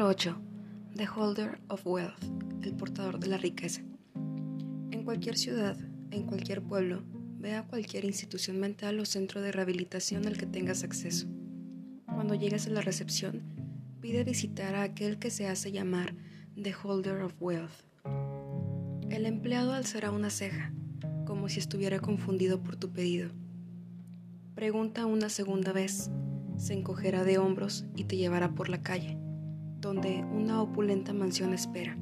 Número 8. The Holder of Wealth, el portador de la riqueza. En cualquier ciudad, en cualquier pueblo, ve a cualquier institución mental o centro de rehabilitación al que tengas acceso. Cuando llegues a la recepción, pide visitar a aquel que se hace llamar The Holder of Wealth. El empleado alzará una ceja, como si estuviera confundido por tu pedido. Pregunta una segunda vez, se encogerá de hombros y te llevará por la calle, donde una opulenta mansión espera.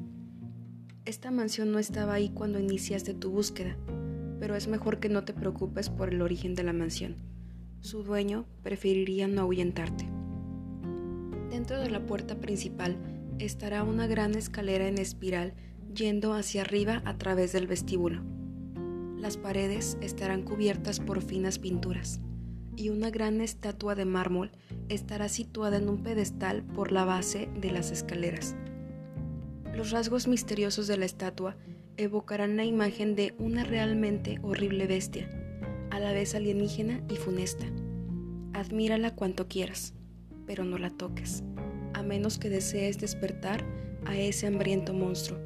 Esta mansión no estaba ahí cuando iniciaste tu búsqueda, pero es mejor que no te preocupes por el origen de la mansión. Su dueño preferiría no ahuyentarte. Dentro de la puerta principal estará una gran escalera en espiral yendo hacia arriba a través del vestíbulo. Las paredes estarán cubiertas por finas pinturas y una gran estatua de mármol estará situada en un pedestal por la base de las escaleras. Los rasgos misteriosos de la estatua evocarán la imagen de una realmente horrible bestia, a la vez alienígena y funesta. Admírala cuanto quieras, pero no la toques, a menos que desees despertar a ese hambriento monstruo.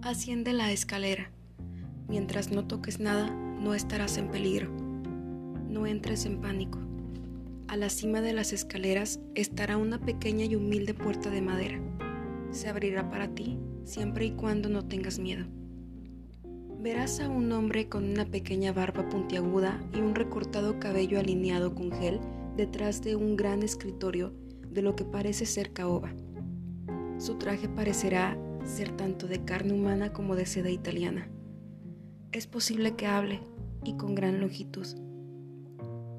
Asciende la escalera. Mientras no toques nada, no estarás en peligro. No entres en pánico. A la cima de las escaleras estará una pequeña y humilde puerta de madera. Se abrirá para ti siempre y cuando no tengas miedo. Verás a un hombre con una pequeña barba puntiaguda y un recortado cabello alineado con gel detrás de un gran escritorio de lo que parece ser caoba. Su traje parecerá ser tanto de carne humana como de seda italiana. Es posible que hable, y con gran longitud.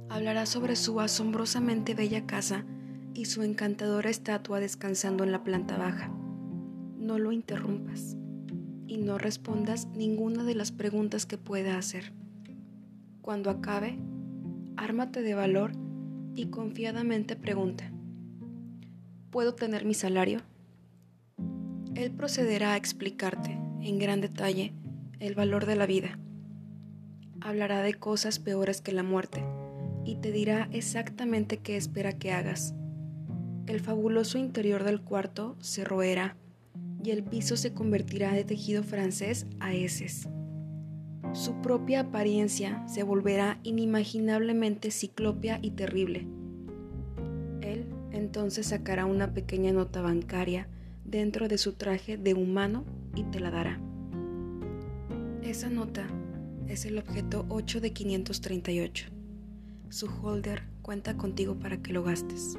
Hablará sobre su asombrosamente bella casa y su encantadora estatua descansando en la planta baja no lo interrumpas y no respondas ninguna de las preguntas que pueda hacer. Cuando acabe, ármate de valor y confiadamente pregunta, ¿puedo tener mi salario? Él procederá a explicarte en gran detalle el valor de la vida. Hablará de cosas peores que la muerte y te dirá exactamente qué espera que hagas. El fabuloso interior del cuarto se roerá y el piso se convertirá de tejido francés a heces. Su propia apariencia se volverá inimaginablemente ciclopia y terrible. Él entonces sacará una pequeña nota bancaria dentro de su traje de humano y te la dará. Esa nota es el objeto 8 de 538. Su holder cuenta contigo para que lo gastes.